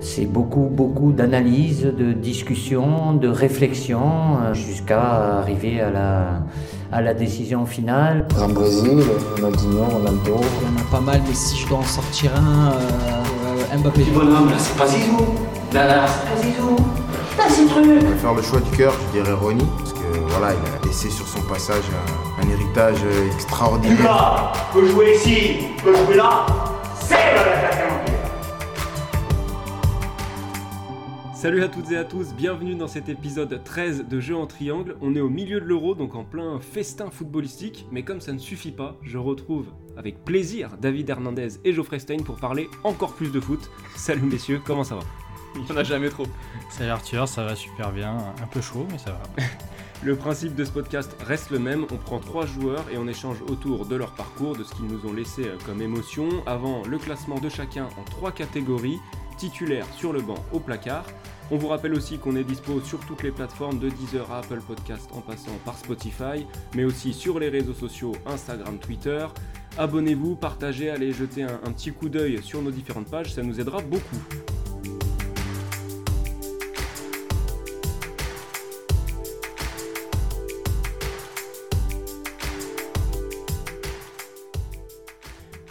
C'est beaucoup, beaucoup d'analyse, de discussion, de réflexion, euh, jusqu'à arriver à la, à la décision finale. En Brésil, Ronaldinho, Ronaldo. Il y en a pas mal, mais si je dois en sortir un, euh, Mbappé. bonhomme, là, c'est pas Zizou. Là, là, c'est pas Zizou. Là, c'est truc. Je vais faire le choix du cœur, je dirais Ronnie, parce que voilà, il a laissé sur son passage un, un héritage extraordinaire. Lucas peut jouer ici, peut jouer là. C'est le l'attaquant. Salut à toutes et à tous, bienvenue dans cet épisode 13 de Jeux en triangle. On est au milieu de l'euro, donc en plein festin footballistique, mais comme ça ne suffit pas, je retrouve avec plaisir David Hernandez et Geoffrey Stein pour parler encore plus de foot. Salut messieurs, comment ça va? Il y en a jamais trop. Salut Arthur, ça va super bien. Un peu chaud, mais ça va. Le principe de ce podcast reste le même, on prend trois joueurs et on échange autour de leur parcours, de ce qu'ils nous ont laissé euh, comme émotion, avant le classement de chacun en trois catégories, titulaire sur le banc au placard. On vous rappelle aussi qu'on est dispo sur toutes les plateformes de Deezer à Apple Podcast en passant par Spotify, mais aussi sur les réseaux sociaux Instagram, Twitter. Abonnez-vous, partagez, allez jeter un, un petit coup d'œil sur nos différentes pages, ça nous aidera beaucoup.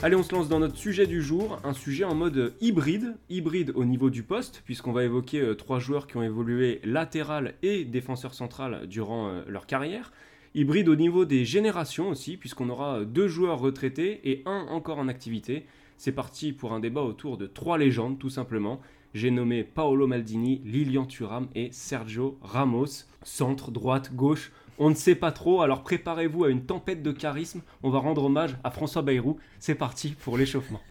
Allez, on se lance dans notre sujet du jour, un sujet en mode hybride, hybride au niveau du poste, puisqu'on va évoquer euh, trois joueurs qui ont évolué latéral et défenseur central durant euh, leur carrière. Hybride au niveau des générations aussi, puisqu'on aura deux joueurs retraités et un encore en activité. C'est parti pour un débat autour de trois légendes, tout simplement. J'ai nommé Paolo Maldini, Lilian Thuram et Sergio Ramos. Centre, droite, gauche, on ne sait pas trop, alors préparez-vous à une tempête de charisme. On va rendre hommage à François Bayrou. C'est parti pour l'échauffement.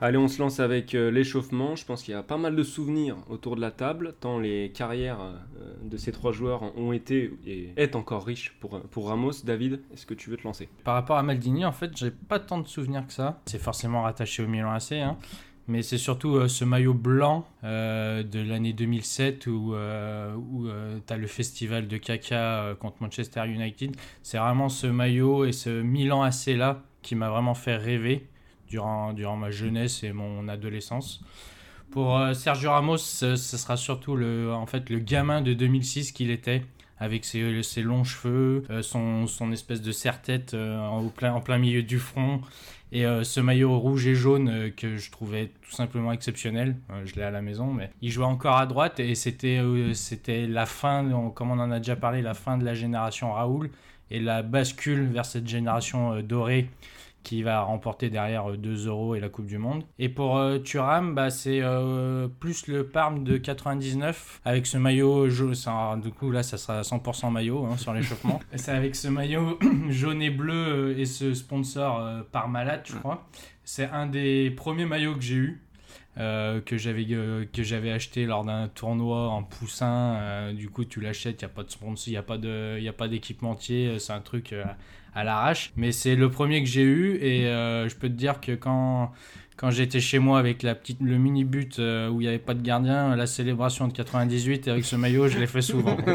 Allez, on se lance avec euh, l'échauffement. Je pense qu'il y a pas mal de souvenirs autour de la table, tant les carrières euh, de ces trois joueurs ont été et est encore riches pour, pour Ramos. David, est-ce que tu veux te lancer? Par rapport à Maldini, en fait, j'ai pas tant de souvenirs que ça. C'est forcément rattaché au Milan AC, hein. Mais c'est surtout euh, ce maillot blanc euh, de l'année 2007 où, euh, où tu as le festival de caca contre Manchester United. C'est vraiment ce maillot et ce Milan AC là qui m'a vraiment fait rêver durant, durant ma jeunesse et mon adolescence. Pour Sergio Ramos, ce, ce sera surtout le, en fait, le gamin de 2006 qu'il était, avec ses, longs cheveux, euh, son, espèce de serre-tête euh, en, plein, milieu du front, et euh, ce maillot rouge et jaune que je trouvais tout simplement exceptionnel. Je l'ai à la maison, mais il jouait encore à droite, et c'était la fin, comme on en a déjà parlé, la fin de la génération Raoul, et la bascule vers cette génération dorée qui va remporter derrière euh, 2 euros et la Coupe du Monde. Et pour euh, Thuram, bah, c'est euh, plus le Parme de 99 avec ce maillot jaune. ça- Du coup, là, ça sera 100% maillot hein, sur l'échauffement. Et c'est avec ce maillot jaune et bleu euh, et ce sponsor euh, Parmalat, je crois. C'est un des premiers maillots que j'ai eu. euh, que j'avais euh, que j'avais acheté lors d'un tournoi en poussin Euh, du coup tu l'achètes il y a pas de sponsor il y a pas de il y a pas d'équipementier euh, c'est un truc euh, à l'arrache. Mais c'est le premier que j'ai eu et euh, je peux te dire que quand, quand j'étais chez moi avec la petite, le mini but euh, où il n'y avait pas de gardien, la célébration de 98 avec ce maillot, je l'ai fait souvent.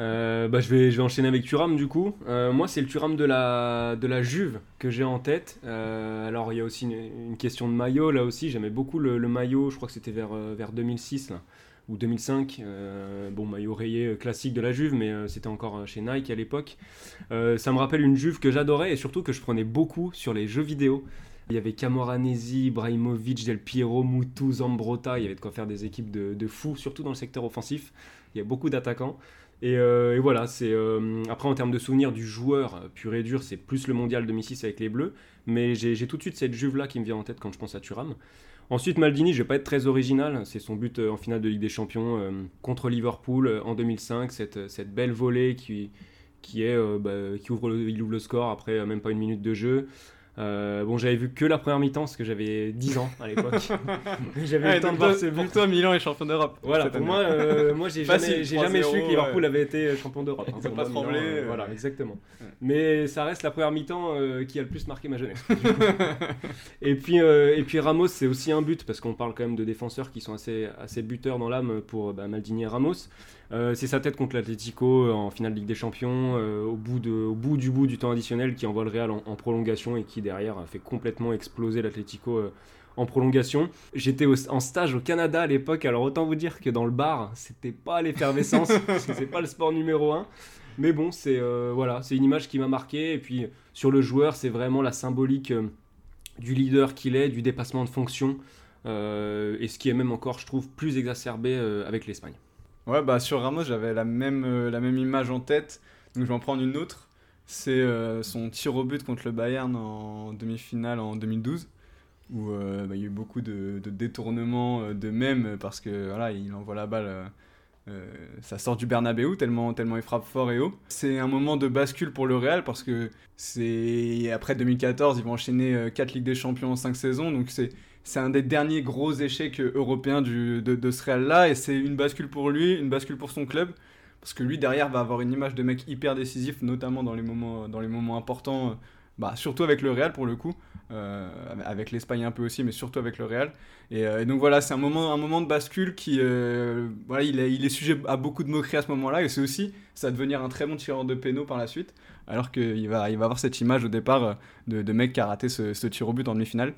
Euh, bah, je, vais, je vais enchaîner avec Thuram du coup. Moi, c'est le Thuram de la, de la Juve que j'ai en tête. Alors, il y a aussi une, question de maillot là aussi. J'aimais beaucoup le, le maillot, je crois que c'était vers, vers 2006 là, ou 2005. Euh, bon, maillot rayé euh, classique de la Juve, mais euh, c'était encore chez Nike à l'époque. Ça me rappelle une Juve que j'adorais et surtout que je prenais beaucoup sur les jeux vidéo. Il y avait Camoranesi, Ibrahimovic, Del Piero, Moutou, Zambrotta. Il y avait de quoi faire des équipes de, de fous, surtout dans le secteur offensif. Il y a beaucoup d'attaquants. Et, voilà, c'est après en termes de souvenirs du joueur pur et dur, c'est plus le mondial 2006 avec les Bleus, mais j'ai tout de suite cette Juve là qui me vient en tête quand je pense à Thuram. Ensuite, Maldini, je vais pas être très original, c'est son but euh, en finale de Ligue des Champions euh, contre Liverpool euh, en 2005, cette, belle volée qui, bah, ouvre le, score après même pas une minute de jeu. Euh, bon, j'avais vu que la première mi-temps parce que j'avais 10 ans à l'époque. j'avais Ouais, le temps de voir toi, ce but. pour toi, Milan est champion d'Europe. Voilà, pour moi, euh, moi j'ai jamais, Facile, j'ai jamais 3-0, su que Liverpool ouais. avait été champion d'Europe. hein. Ont Pour pas euh, ouais. Voilà, exactement. Ouais. Mais ça reste la première mi-temps euh, qui a le plus marqué ma jeunesse. et, puis, euh, et puis Ramos, c'est aussi un but parce qu'on parle quand même de défenseurs qui sont assez, assez buteurs dans l'âme pour bah, Maldini et Ramos. Euh, c'est sa tête contre l'Atlético en finale de Ligue des Champions, euh, au, bout de, au bout du bout du temps additionnel, qui envoie le Real en, en prolongation et qui derrière fait complètement exploser l'Atlético euh, en prolongation. J'étais en stage au Canada à l'époque, alors autant vous dire que dans le bar, c'était pas l'effervescence, c'est pas le sport numéro un. Mais bon, c'est euh, voilà, c'est une image qui m'a marqué. Et puis sur le joueur, c'est vraiment la symbolique euh, du leader qu'il est, du dépassement de fonction. euh, et ce qui est même encore, je trouve, plus exacerbé euh, avec l'Espagne. Ouais, bah sur Ramos, j'avais la même, euh, la même image en tête, donc je vais en prendre une autre. C'est euh, son tir au but contre le Bayern en demi-finale en 2012, où euh, bah, il y a eu beaucoup de, détournements de même, parce que voilà, il envoie la balle, ça sort du Bernabeu tellement, tellement il frappe fort et haut. C'est un moment de bascule pour le Real, parce que c'est après 2014, ils vont enchaîner 4 Ligues des Champions en 5 saisons, donc c'est c'est un des derniers gros échecs européens de, de ce Real-là, et c'est une bascule pour lui, une bascule pour son club, parce que lui, derrière, va avoir une image de mec hyper décisif, notamment dans les moments, dans les moments importants, euh, bah, surtout avec le Real pour le coup, euh, avec l'Espagne un peu aussi, mais surtout avec le Real. Et, euh, donc voilà, c'est un moment, un moment de bascule qui, voilà, il est, sujet à beaucoup de moqueries à ce moment-là, et c'est aussi, ça devenir un très bon tireur de pénaux par la suite, alors qu'il va, il va avoir cette image au départ de, de mec qui a raté ce, ce tir au but en demi-finale.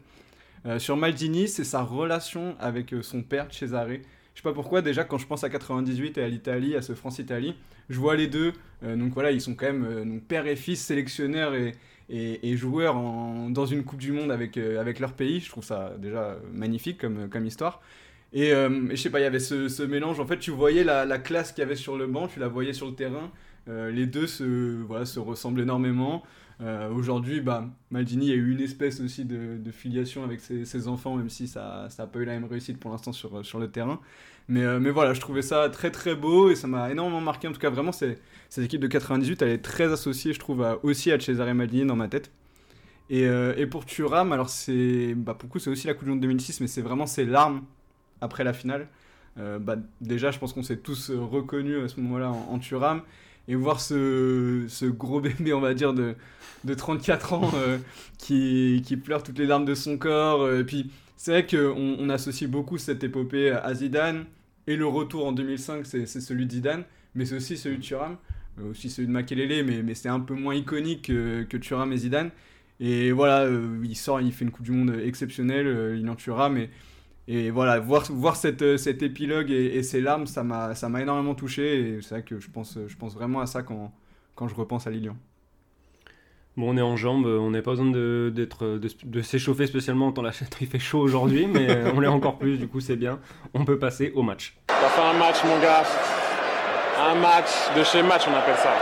Euh, sur Maldini, c'est sa relation avec euh, son père Cesare. Je sais pas pourquoi, déjà quand je pense à 98 et à l'Italie, à ce France-Italie, je vois les deux. Euh, donc voilà, ils sont quand même père et fils, sélectionneurs et, joueurs dans une Coupe du Monde avec, avec leur pays. Je trouve ça déjà magnifique comme, comme histoire. Et, et je sais pas, il y avait ce, mélange. En fait, tu voyais la, la classe qu'il y avait sur le banc, tu la voyais sur le terrain. Les deux se, se ressemblent énormément. Euh, Aujourd'hui, bah, Maldini a eu une espèce aussi de, filiation avec ses, enfants, même si ça n'a pas eu la même réussite pour l'instant sur, sur le terrain. Mais, euh, mais voilà, je trouvais ça très très beau et ça m'a énormément marqué. En tout cas, vraiment, cette équipe de 98, elle est très associée, je trouve, aussi à Cesare Maldini dans ma tête. Et, euh, et pour Thuram, alors c'est, bah, pour coup, c'est aussi la Coupe du Monde 2006, mais c'est vraiment ses larmes après la finale. Euh, bah, déjà, je pense qu'on s'est tous reconnus à ce moment-là en, en Thuram. Et voir ce, ce gros bébé, on va dire, de, de 34 ans euh, qui, qui pleure toutes les larmes de son corps. euh, et puis, c'est vrai qu'on on associe beaucoup cette épopée à Zidane. Et le retour en 2005, c'est celui de Zidane, mais c'est aussi celui de Thuram, euh, aussi celui de Makelele, mais, mais c'est un peu moins iconique que, que Thuram et Zidane. Et voilà, il sort, il fait une Coupe du Monde exceptionnelle, il en tuera, mais et voilà, voir, voir cette, euh, cet épilogue et, et ces larmes, ça m'a énormément touché, et c'est vrai que je pense, je pense vraiment à ça quand, quand je repense à Lilian. Bon, on est en jambes, on n'a pas besoin de, d'être, de, de s'échauffer spécialement tant la il fait chaud aujourd'hui, mais euh, on l'est encore plus, du coup c'est bien. On peut passer au match. On va faire un match, mon gars. Un match de chez match, on appelle ça.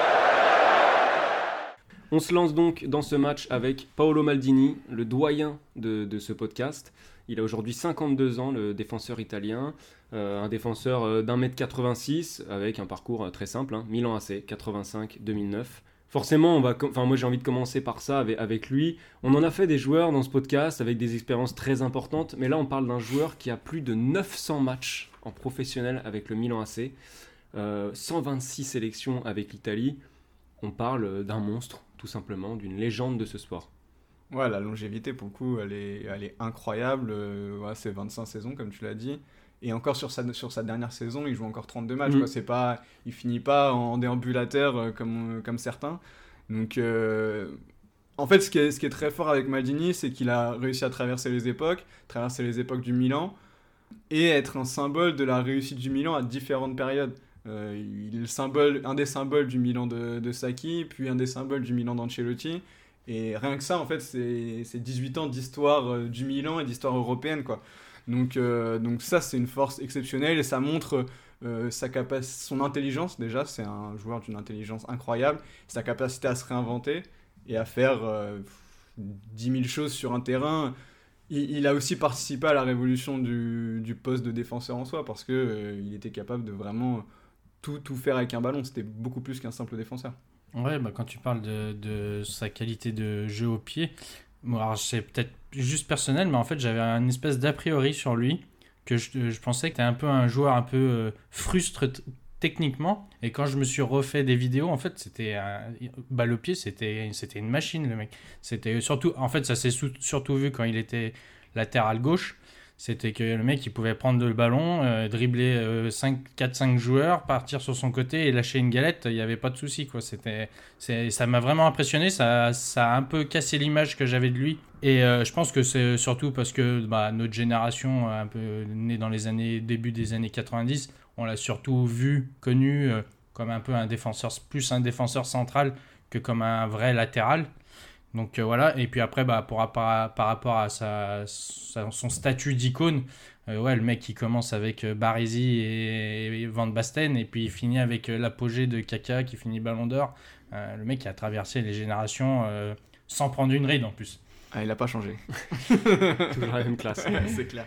On se lance donc dans ce match avec Paolo Maldini, le doyen de, de ce podcast. Il a aujourd'hui 52 ans, le défenseur italien, euh, un défenseur euh, d'un mètre 86 avec un parcours euh, très simple, hein, Milan AC, 85-2009. Forcément, moi j'ai envie de commencer par ça avec, lui. On en a fait des joueurs dans ce podcast avec des expériences très importantes, mais là on parle d'un joueur qui a plus de 900 matchs en professionnel avec le Milan AC, euh, 126 sélections avec l'Italie. On parle d'un monstre, tout simplement, d'une légende de ce sport. Ouais, la longévité, pour le coup, elle est, elle est incroyable. Euh, ouais, c'est 25 saisons, comme tu l'as dit. Et encore sur sa, sur sa dernière saison, il joue encore 32 matchs. Mhm. quoi. C'est pas, il finit pas en déambulateur euh, comme, comme certains. Donc, euh, en fait, ce qui, est, ce qui est très fort avec Maldini, c'est qu'il a réussi à traverser les époques, traverser les époques du Milan, et être un symbole de la réussite du Milan à différentes périodes. Euh, il est le symbole, un des symboles du Milan de, de Sacchi, puis un des symboles du Milan d'Ancelotti. Et rien que ça, en fait, c'est c'est 18 ans d'histoire euh, du Milan et d'histoire européenne, quoi. Donc, euh, donc ça, c'est une force exceptionnelle et ça montre euh, sa son intelligence, déjà. C'est un joueur d'une intelligence incroyable. Sa capacité à se réinventer et à faire euh, 10 000 choses sur un terrain. Il, a aussi participé à la révolution du, du poste de défenseur en soi parce que euh, il était capable de vraiment tout, tout faire avec un ballon. C'était beaucoup plus qu'un simple défenseur. Ouais, bah quand tu parles de, de sa qualité de jeu au pied, c'est peut-être juste personnel, mais en fait j'avais un espèce d'a priori sur lui, que je, je pensais que c'était un peu un joueur un peu euh, frustre techniquement, et quand je me suis refait des vidéos, en fait c'était un balle au pied, c'était c'était une machine le mec. C'était surtout, en fait ça s'est surtout vu quand il était latéral gauche. C'était que le mec il pouvait prendre le ballon, euh, dribbler 4-5 joueurs, partir sur son côté et lâcher une galette, il n'y avait pas de souci. Quoi. C'était, ça m'a vraiment impressionné, ça, ça a un peu cassé l'image que j'avais de lui. Et je pense que c'est surtout parce que bah, notre génération, un peu née dans les années, début des années 90, on l'a surtout vu, connu comme un peu un défenseur, plus un défenseur central que comme un vrai latéral. Donc euh, voilà, et puis après, bah, par, rapport à sa, son statut d'icône, euh, ouais, le mec qui commence avec euh, Barisi et, Van Basten, et puis il finit avec l'apogée de Kaka qui finit Ballon d'Or. le mec qui a traversé les générations sans prendre une ride en plus. Ah, il n'a pas changé. Toujours la même classe. c'est clair.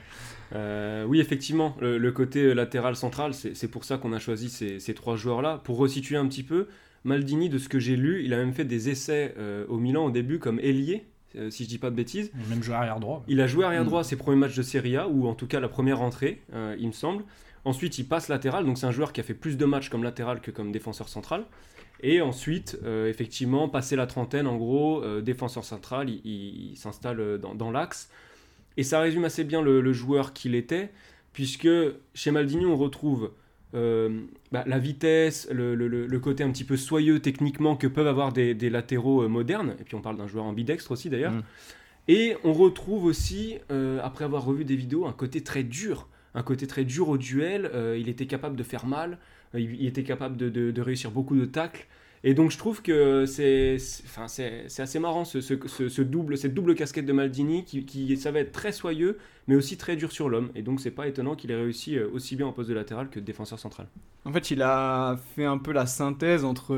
oui, effectivement, le, côté latéral central, c'est pour ça qu'on a choisi ces, ces trois joueurs-là. Pour resituer un petit peu, Maldini, de ce que j'ai lu, il a même fait des essais euh, au Milan au début comme ailier, euh, si je dis pas de bêtises. Il a même joué arrière droit. Il a joué arrière droit ses premiers matchs de Serie A, ou en tout cas la première rentrée, euh, il me semble. Ensuite, il passe latéral, donc c'est un joueur qui a fait plus de matchs comme latéral que comme défenseur central. Et ensuite, effectivement, passé la trentaine, en gros, défenseur central, il, s'installe dans, l'axe. Et ça résume assez bien le joueur qu'il était, puisque chez Maldini, on retrouve euh, bah, la vitesse, le, côté un petit peu soyeux techniquement que peuvent avoir des, latéraux euh, modernes, et puis on parle d'un joueur ambidextre aussi d'ailleurs, mm. et on retrouve aussi, euh, après avoir revu des vidéos, un côté très dur, un côté très dur au duel, il était capable de faire mal, il, était capable de réussir beaucoup de tacles, et donc je trouve que c'est enfin, assez marrant ce, ce, ce, double, cette double casquette de Maldini qui, qui, ça va être très soyeux mais aussi très dur sur l'homme. Et donc c'est pas étonnant qu'il ait réussi euh, aussi bien en poste de latéral que défenseur central. En fait il a fait un peu la synthèse entre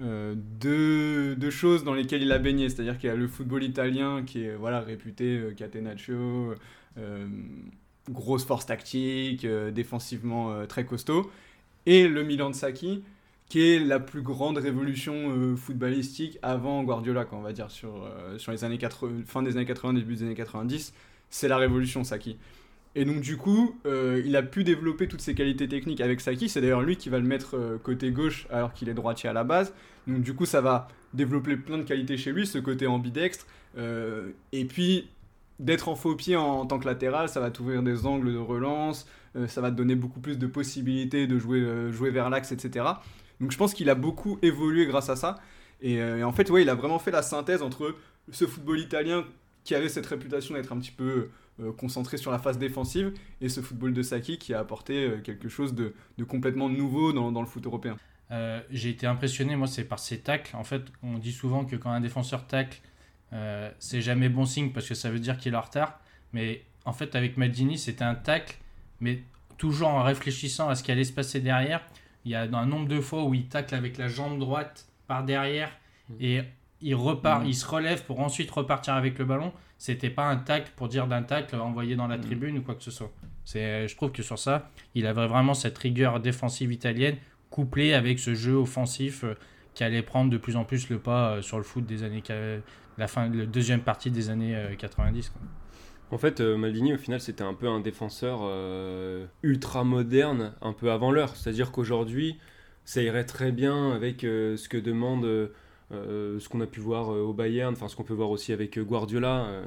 euh, deux, deux, choses dans lesquelles il a baigné. C'est-à-dire qu'il y a le football italien qui est voilà, réputé euh, catenaccio, grosse force tactique, défensivement très costaud. Et le Milan de Sacchi qui est la plus grande révolution euh, footballistique avant Guardiola, on va dire, sur, euh, sur les années 80, fin des années 80, début des années 90. C'est la révolution Saki. Et donc du coup, euh, il a pu développer toutes ses qualités techniques avec Saki. C'est d'ailleurs lui qui va le mettre côté gauche alors qu'il est droitier à la base. Donc du coup, ça va développer plein de qualités chez lui, ce côté ambidextre. et puis, d'être en faux pied en, en, tant que latéral, ça va t'ouvrir des angles de relance, ça va te donner beaucoup plus de possibilités de jouer, jouer vers l'axe, etc. Donc je pense qu'il a beaucoup évolué grâce à ça. Et, euh, en fait, ouais, il a vraiment fait la synthèse entre ce football italien qui avait cette réputation d'être un petit peu euh, concentré sur la phase défensive et ce football de Saki qui a apporté euh, quelque chose de, complètement nouveau dans, le foot européen. J'ai été impressionné, moi, c'est par ses tacles. En fait, on dit souvent que quand un défenseur tacle, c'est jamais bon signe parce que ça veut dire qu'il est en retard. Mais en fait, avec Maldini, c'était un tacle, mais toujours en réfléchissant à ce qui allait se passer derrière. Il y a un nombre de fois où il tacle avec la jambe droite par derrière mm. et il repart, mm. il se relève pour ensuite repartir avec le ballon. C'était pas un tacle pour dire d'un tacle envoyé dans la mm. tribune ou quoi que ce soit. C'est, je trouve que sur ça, il avait vraiment cette rigueur défensive italienne couplée avec ce jeu offensif euh, qui allait prendre de plus en plus le pas euh, sur le foot des années la fin, la deuxième partie des années 90. Euh, en fait, euh, Maldini, au final, c'était un peu un défenseur euh, ultra moderne, un peu avant l'heure. C'est-à-dire qu'aujourd'hui, ça irait très bien avec euh, ce que demande, ce qu'on a pu voir au Bayern, enfin ce qu'on peut voir aussi avec Guardiola,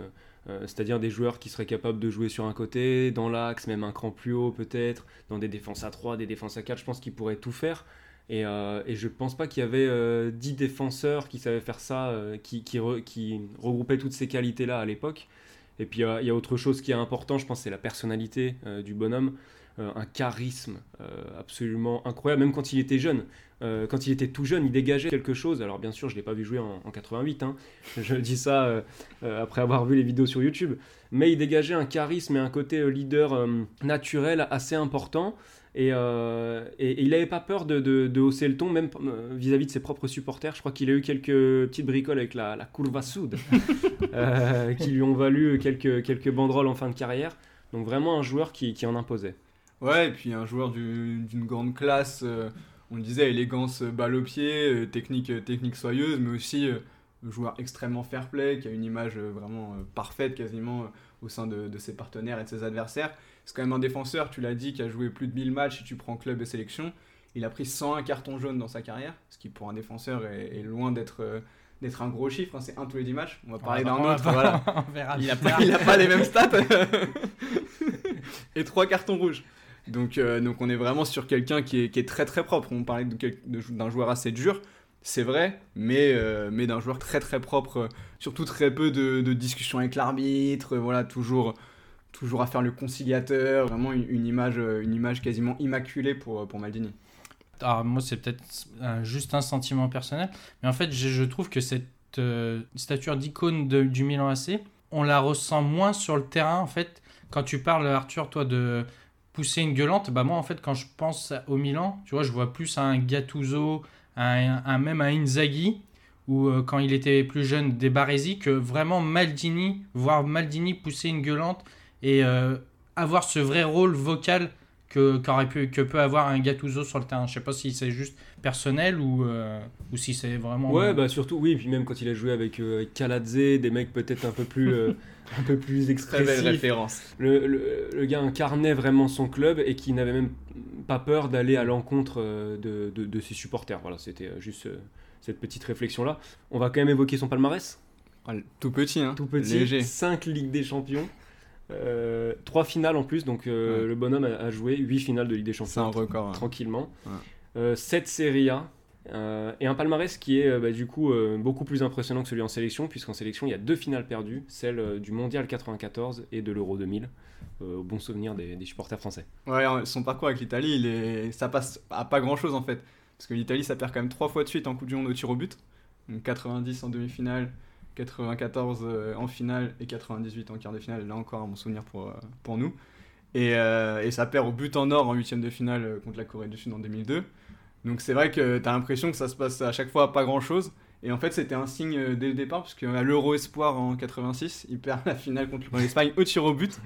c'est-à-dire des joueurs qui seraient capables de jouer sur un côté, dans l'axe, même un cran plus haut peut-être, dans des défenses à 3, des défenses à 4. Je pense qu'ils pourraient tout faire. Et, et, je pense pas qu'il y avait 10 défenseurs qui savaient faire ça, qui regroupaient toutes ces qualités-là à l'époque. Et puis il y, a autre chose qui est important, je pense, c'est la personnalité euh, du bonhomme. Euh, un charisme euh, absolument incroyable, même quand il était jeune. quand il était tout jeune, il dégageait quelque chose. Alors bien sûr, je ne l'ai pas vu jouer en, 88, hein. je dis ça après avoir vu les vidéos sur YouTube, mais il dégageait un charisme et un côté leader naturel assez important. Euh, et, il n'avait pas peur de, hausser le ton, même euh, vis-à-vis de ses propres supporters. Je crois qu'il a eu quelques petites bricoles avec la, la Curva Sud, euh, qui lui ont valu quelques, banderoles en fin de carrière. Donc vraiment un joueur qui, en imposait. Ouais, et puis un joueur d'une grande classe, on le disait, élégance balle au pied, technique, technique soyeuse, mais aussi joueur extrêmement fair-play, qui a une image vraiment parfaite quasiment au sein de ses partenaires et de ses adversaires c'est quand même un défenseur, tu l'as dit, qui a joué plus de 1000 matchs si tu prends club et sélection. Il a pris 101 cartons jaunes dans sa carrière, ce qui pour un défenseur est, loin d'être euh, d'être un gros chiffre, hein, c'est un tous les 10 matchs. On va parler d'un autre, voilà. on verra Il a plus pas, les mêmes stats. et trois cartons rouges. Donc, euh, donc on est vraiment sur quelqu'un qui est, qui est très très propre. On parlait d'un joueur assez dur, c'est vrai, mais, euh, mais d'un joueur très très propre. Surtout très peu de, de discussions avec l'arbitre, voilà, toujours, toujours à faire le conciliateur. Vraiment une, image, euh, une image quasiment immaculée pour, pour Maldini. Alors moi c'est peut-être euh, juste un sentiment personnel, mais en fait je, je trouve que cette euh, stature d'icône du Milan AC, on la ressent moins sur le terrain en fait. Quand tu parles Arthur toi de pousser une gueulante, bah moi en fait quand je pense au Milan, tu vois je vois plus un Gattuso, un, même un Inzaghi ou euh, quand il était plus jeune des Baresi que vraiment Maldini, voir Maldini pousser une gueulante et euh, avoir ce vrai rôle vocal que, qu'aurait pu, que peut avoir un Gattuso sur le terrain. Je sais pas si c'est juste personnel ou, euh, ou si c'est vraiment. Ouais, bah surtout, oui, puis même quand il a joué avec, euh, Kaladze, des mecs peut-être un peu plus, euh, un peu plus Très belle expressifs. référence. Le, le- le gars incarnait vraiment son club et qui n'avait même pas peur d'aller à l'encontre euh, de, de- de ses supporters. Voilà, c'était juste cette petite réflexion-là. On va quand même évoquer son palmarès. Ah, Tout petit, hein. Tout petit, Léger. 5 Ligues des Champions, 3 finales en plus, donc euh, Ouais. le bonhomme a, a joué 8 finales de Ligue des C'est un Champions record. hein. tranquillement. Ouais. 7 Serie A. euh, et un palmarès qui est euh, bah, du coup euh, beaucoup plus impressionnant que celui en sélection, puisqu'en sélection il y a deux finales perdues, celle euh, du Mondial 94 et de l'Euro 2000, euh, au bon souvenir des, des supporters français. Ouais, son parcours avec l'Italie, il est... ça passe à pas grand chose en fait. Parce que l'Italie, ça perd quand même trois fois de suite en Coupe du Monde au tir au but. Donc 90 en demi-finale, 94 euh, en finale et 98 en quart de finale. Là encore, un bon souvenir pour, euh, pour nous. Et, euh, et ça perd au but en or en huitième de finale contre la Corée du Sud en 2002. Donc c'est vrai que tu as l'impression que ça se passe à chaque fois à pas grand chose. Et en fait, c'était un signe dès le départ, parce qu'à l'Euro Espoir en 86, il perd la finale contre l'Espagne au tir au but.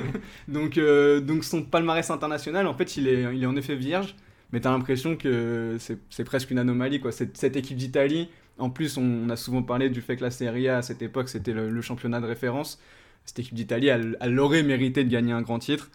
donc, donc son palmarès international, en fait, il est, il est en effet vierge, mais tu as l'impression que c'est presque une anomalie. Quoi. Cette équipe d'Italie, en plus, on, a souvent parlé du fait que la Serie A, à cette époque, c'était le, championnat de référence. Cette équipe d'Italie, elle, aurait mérité de gagner un grand titre.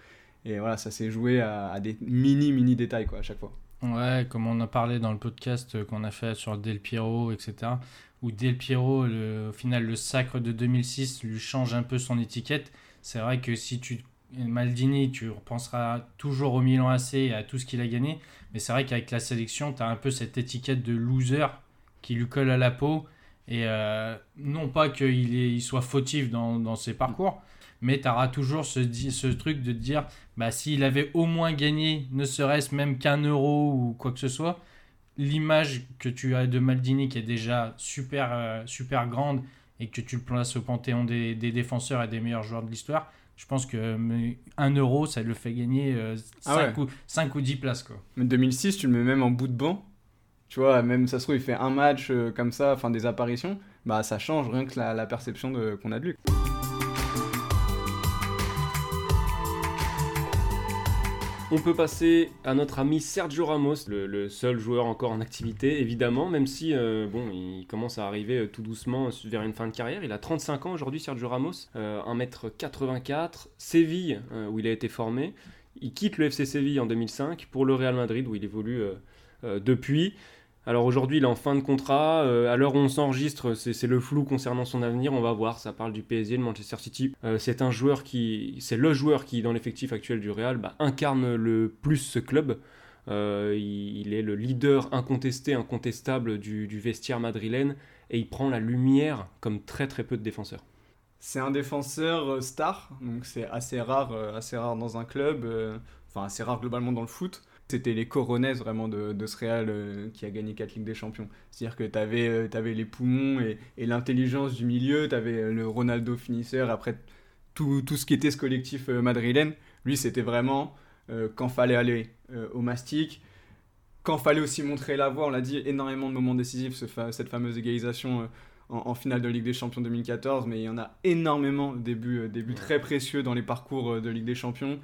Et voilà, ça s'est joué à, des mini, mini détails quoi, à chaque fois. Ouais, comme on a parlé dans le podcast qu'on a fait sur Del Piero, etc. Où Del Piero, au final, le sacre de 2006 lui change un peu son étiquette. C'est vrai que si tu. Maldini, tu repenseras toujours au Milan AC et à tout ce qu'il a gagné. Mais c'est vrai qu'avec la sélection, tu as un peu cette étiquette de loser qui lui colle à la peau. Et euh, non pas qu'il il soit fautif dans, dans ses parcours, mais tu auras toujours ce, truc de te dire bah, s'il avait au moins gagné, ne serait-ce même qu'un euro ou quoi que ce soit, l'image que tu as de Maldini qui est déjà super, euh, super grande et que tu le places au panthéon des, des défenseurs et des meilleurs joueurs de l'histoire, je pense que mais, un euro, ça le fait gagner Ah 5, ouais. ou, 5 ou 10 places. Quoi. Mais 2006, tu le mets même en bout de banc. Tu vois, même ça se trouve, il fait un match euh, comme ça, enfin des apparitions. Bah, ça change rien que la, perception qu'on a de lui. On peut passer à notre ami Sergio Ramos, le, seul joueur encore en activité, évidemment, même si euh, bon, il commence à arriver euh, tout doucement vers une fin de carrière. Il a 35 ans aujourd'hui, Sergio Ramos, euh, 1m84, Séville, où il a été formé. Il quitte le FC Séville en 2005 pour le Real Madrid, où il évolue depuis. Alors aujourd'hui, il est en fin de contrat. Euh, à l'heure où on s'enregistre, c'est le flou concernant son avenir. On va voir. Ça parle du PSG, de Manchester City. Euh, c'est un joueur qui, c'est le joueur qui, dans l'effectif actuel du Real, bah, incarne le plus ce club. Euh, il, est le leader incontesté, incontestable du, vestiaire madrilène et il prend la lumière comme très très peu de défenseurs. C'est un défenseur star, donc c'est assez rare, assez rare dans un club, enfin assez rare globalement dans le foot. C'était les coronaises vraiment de, de ce Real euh, qui a gagné 4 Ligues des Champions. C'est-à-dire que tu avais, les poumons et, et l'intelligence du milieu, tu avais le Ronaldo finisseur, après tout, tout ce qui était ce collectif euh, madrilène. Lui, c'était vraiment euh, quand fallait aller euh, au mastic, quand fallait aussi montrer la voie. On l'a dit, énormément de moments décisifs, ce fa- cette fameuse égalisation. euh, en, en finale de Ligue des Champions 2014, mais il y en a énormément des buts, euh, des buts très précieux dans les parcours euh, de Ligue des Champions.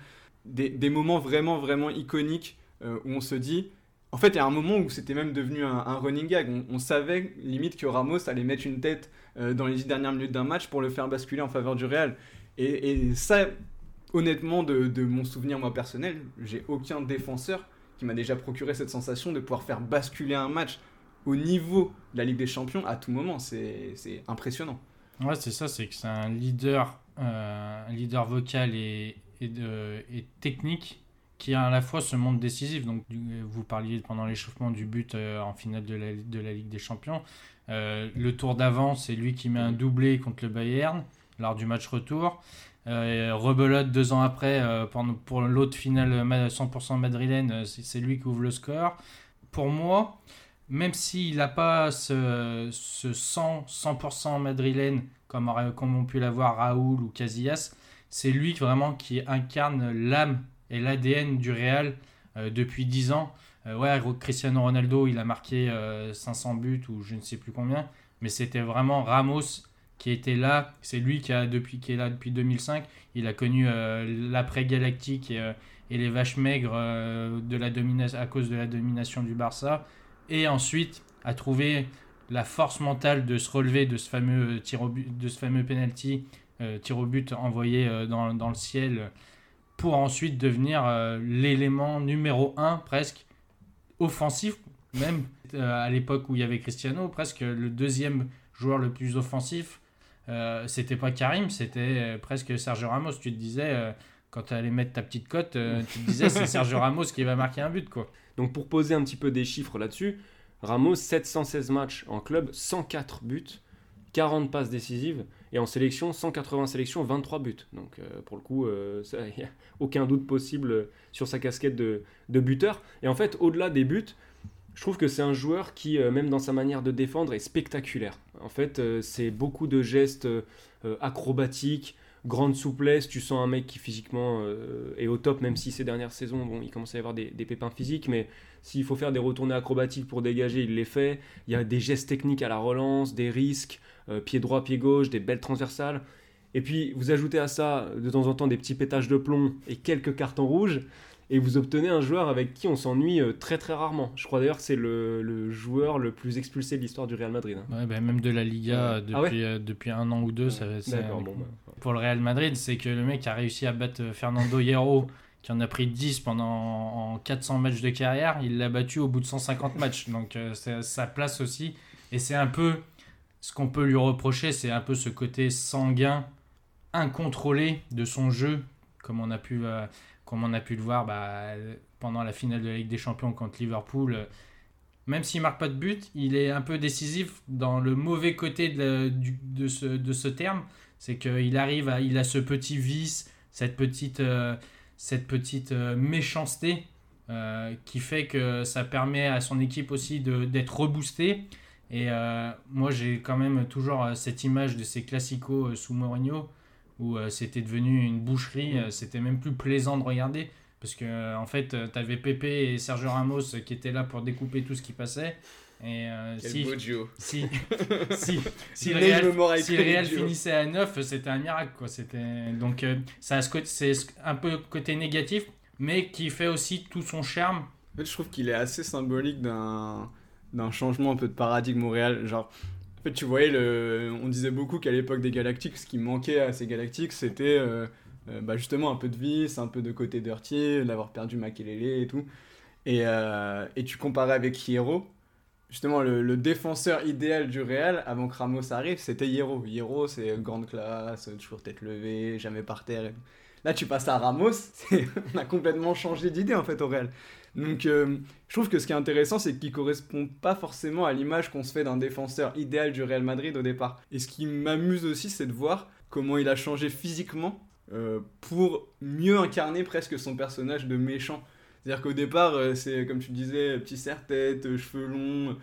Des, des moments vraiment, vraiment iconiques euh, où on se dit. En fait, il y a un moment où c'était même devenu un, un running gag. On, savait limite que Ramos allait mettre une tête euh, dans les dix dernières minutes d'un match pour le faire basculer en faveur du Real. Et, ça, honnêtement, de, mon souvenir moi personnel, j'ai aucun défenseur qui m'a déjà procuré cette sensation de pouvoir faire basculer un match au niveau de la Ligue des Champions à tout moment. C'est impressionnant. Ouais, c'est ça, c'est que c'est un leader, euh, leader vocal et technique qui à la fois se montre décisif. Donc, vous parliez pendant l'échauffement du but euh, en finale de la, de la Ligue des Champions. Euh, le tour d'avant, c'est lui qui met un doublé contre le Bayern lors du match retour. Euh, rebelote deux ans après pour, pour l'autre finale ma- 100% madrilène, c'est lui qui ouvre le score. Pour moi, même s'il n'a pas ce, ce 100, 100% madrilène comme, comme ont pu l'avoir Raoul ou Casillas, c'est lui vraiment qui incarne l'âme et l'ADN du Real euh, depuis 10 ans. Euh, ouais, Cristiano Ronaldo, il a marqué euh, 500 buts ou je ne sais plus combien, mais c'était vraiment Ramos qui était là. C'est lui qui, a, depuis, qui est là depuis 2005. Il a connu euh, l'après-galactique et, euh, les vaches maigres euh, de la à cause de la domination du Barça. Et ensuite, a trouvé la force mentale de se relever de ce fameux tir au but, de ce fameux penalty, euh, tir au but envoyé euh, dans, dans le ciel, euh, pour ensuite devenir euh, l'élément numéro un presque offensif, même euh, à l'époque où il y avait Cristiano, presque le deuxième joueur le plus offensif. Euh, c'était pas Karim, c'était presque Sergio Ramos. Tu te disais, quand tu allais mettre ta petite cote, tu te disais c'est Sergio Ramos qui va marquer un but. quoi. Donc pour poser un petit peu des chiffres là-dessus, Ramos 716 matchs en club, 104 buts, 40 passes décisives et en sélection 180 sélections, 23 buts. Donc euh, pour le coup, il n'y a aucun doute possible euh, sur sa casquette de, buteur. Et en fait, au-delà des buts, je trouve que c'est un joueur qui, euh, même dans sa manière de défendre, est spectaculaire. En fait, euh, c'est beaucoup de gestes euh, euh, acrobatiques, grande souplesse. Tu sens un mec qui physiquement euh, est au top, même si ces dernières saisons, bon, il commence à y avoir des, des pépins physiques, mais s'il faut faire des retournées acrobatiques pour dégager, il les fait. Il y a des gestes techniques à la relance, des risques, euh, pied droit, pied gauche, des belles transversales. Et puis, vous ajoutez à ça, de temps en temps, des petits pétages de plomb et quelques cartons rouges et vous obtenez un joueur avec qui on s'ennuie euh, très très rarement. Je crois d'ailleurs que c'est le, le joueur le plus expulsé de l'histoire du Real Madrid. hein. Ouais, bah, même de la Liga Ouais. depuis, Ah ouais euh, depuis un an ou deux. ça, c'est- D'accord, bon, bah, Pour le Real Madrid, c'est que le mec a réussi à battre Fernando Hierro, qui en a pris 10 pendant en 400 matchs de carrière. Il l'a battu au bout de 150 matchs. Donc euh, c'est sa place aussi. Et c'est un peu ce qu'on peut lui reprocher, c'est un peu ce côté sanguin, incontrôlé de son jeu, comme on a pu, euh, comme on a pu le voir bah, pendant la finale de la Ligue des Champions contre Liverpool. Euh, Même s'il marque pas de but, il est un peu décisif dans le mauvais côté de, ce, de ce terme. C'est qu'il arrive à, il a ce petit vice, cette petite, euh, cette petite méchanceté qui fait que ça permet à son équipe aussi d'être reboosté. Et euh, moi, j'ai quand même toujours euh, cette image de ces classicos euh, sous Mourinho où euh, c'était devenu une boucherie. c'était même plus plaisant de regarder parce que euh, en fait, tu avais Pepe et Sergio Ramos qui étaient là pour découper tout ce qui passait. Et euh, Quel si, beau duo. si, si, si le Real, si le Real finissait à 9, c'était un miracle. Quoi. C'était, donc, euh, ça c'est un peu côté négatif, mais qui fait aussi tout son charme. En fait, je trouve qu'il est assez symbolique d'un d'un changement un peu de paradigme au Real. Genre, en fait, tu voyais, le... on disait beaucoup qu'à l'époque des Galactiques, ce qui manquait à ces Galactiques, c'était euh, euh, bah, justement un peu de vice, un peu de côté dirty, d'avoir perdu Makelele et tout. Et, euh, et tu comparais avec Hierro, justement, le, défenseur idéal du Real, avant que Ramos arrive, c'était Hierro. Hierro, c'est grande classe, toujours tête levée, jamais par terre. Là, tu passes à Ramos, on a complètement changé d'idée en fait au Real. Donc, euh, je trouve que ce qui est intéressant, c'est qu'il correspond pas forcément à l'image qu'on se fait d'un défenseur idéal du Real Madrid au départ. Et ce qui m'amuse aussi, c'est de voir comment il a changé physiquement euh, pour mieux incarner presque son personnage de méchant. C'est-à-dire qu'au départ, euh, c'est comme tu disais, petit serre-tête, cheveux longs,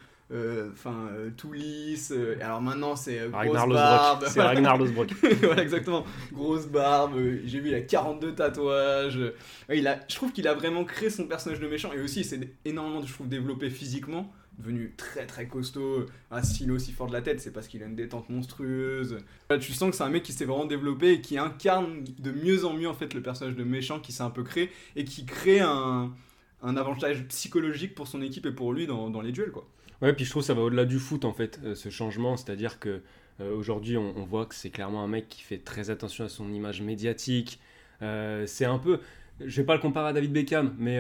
enfin euh, tout lisse. euh, alors maintenant, c'est euh, grosse Ragnar barbe. C'est Ragnar Losbrock. voilà, exactement. Grosse barbe. euh, J'ai vu, il a 42 tatouages. euh, il a, je trouve qu'il a vraiment créé son personnage de méchant. Et aussi, il s'est énormément, je trouve, développé physiquement. Devenu très très costaud. Un stylo aussi fort de la tête, c'est parce qu'il a une détente monstrueuse. Là, tu sens que c'est un mec qui s'est vraiment développé et qui incarne de mieux en mieux en fait le personnage de méchant qui s'est un peu créé et qui crée un, un avantage psychologique pour son équipe et pour lui dans, dans les duels quoi. Ouais, puis je trouve que ça va au-delà du foot en fait, euh, ce changement. C'est-à-dire que euh, aujourd'hui, on, voit que c'est clairement un mec qui fait très attention à son image médiatique. Euh, c'est un peu. Je vais pas le comparer à David Beckham, mais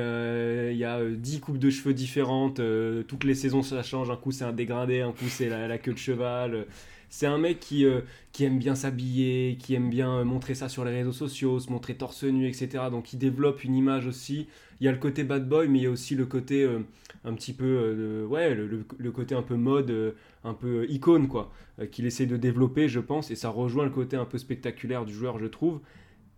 il y a 10 coupes de cheveux différentes, toutes les saisons ça change, un coup c'est un dégradé, un coup c'est la, queue de cheval. C'est un mec qui, qui aime bien s'habiller, qui aime bien montrer ça sur les réseaux sociaux, se montrer torse nu, etc. Donc il développe une image aussi. Il y a le côté bad boy, mais il y a aussi le côté un petit peu, ouais, le, le, côté un peu mode, un peu icône, quoi, qu'il essaie de développer, je pense, et ça rejoint le côté un peu spectaculaire du joueur, je trouve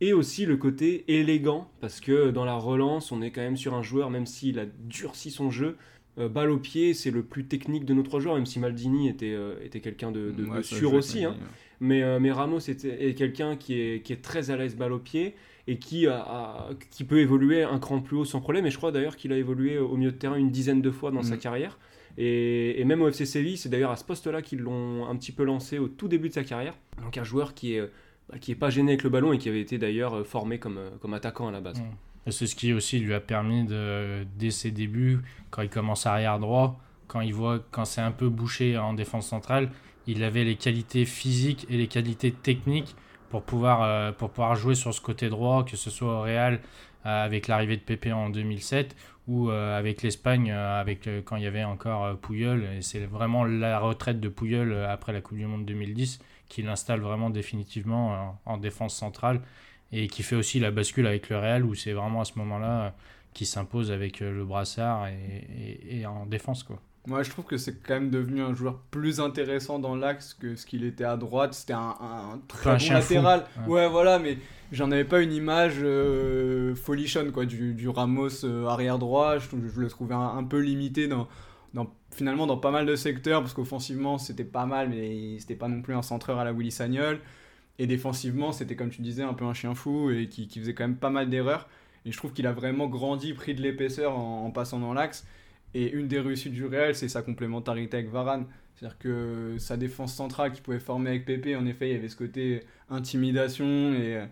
et aussi le côté élégant, parce que dans la relance, on est quand même sur un joueur, même s'il a durci son jeu, euh, balle au pied, c'est le plus technique de nos trois joueurs, même si Maldini était, euh, était quelqu'un de, sûr aussi. Hein. Mais, euh, mais, Ramos était, est quelqu'un qui est, qui est très à l'aise balle au pied et qui, a, qui peut évoluer un cran plus haut sans problème. Et je crois d'ailleurs qu'il a évolué au milieu de terrain une dizaine de fois dans sa mm. carrière. Et, et, même au FC Séville, c'est d'ailleurs à ce poste-là qu'ils l'ont un petit peu lancé au tout début de sa carrière. Donc un joueur qui est bah, qui n'est pas gêné avec le ballon et qui avait été d'ailleurs euh, formé comme, euh, comme attaquant à la base. C'est ce qui aussi lui a permis, de, dès ses débuts, quand il commence arrière droit, quand il voit quand c'est un peu bouché en défense centrale, il avait les qualités physiques et les qualités techniques pour pouvoir, euh, jouer sur ce côté droit, que ce soit au Real avec l'arrivée de Pepe en 2007 ou avec l'Espagne avec quand il y avait encore Pouyol et c'est vraiment la retraite de Pouyol après la Coupe du Monde 2010 qui l'installe vraiment définitivement en, défense centrale et qui fait aussi la bascule avec le Real où c'est vraiment à ce moment-là euh, qui s'impose avec euh, le brassard et, en défense quoi. Moi, je trouve que c'est quand même devenu un joueur plus intéressant dans l'axe que ce qu'il était à droite. C'était un, très bon latéral. Ouais. voilà, mais j'en avais pas une image euh, folichonne quoi, du, Ramos arrière droit. Je, je, le trouvais un peu limité dans, finalement dans pas mal de secteurs, parce qu'offensivement c'était pas mal, mais c'était pas non plus un centreur à la Willy Sagnol. Et défensivement, c'était comme tu disais, un peu un chien fou et qui, faisait quand même pas mal d'erreurs. Et je trouve qu'il a vraiment grandi, pris de l'épaisseur en, passant dans l'axe. Et une des réussites du Real, c'est sa complémentarité avec Varane. C'est-à-dire que sa défense centrale qu'il pouvait former avec Pepe, en effet, il y avait ce côté intimidation et,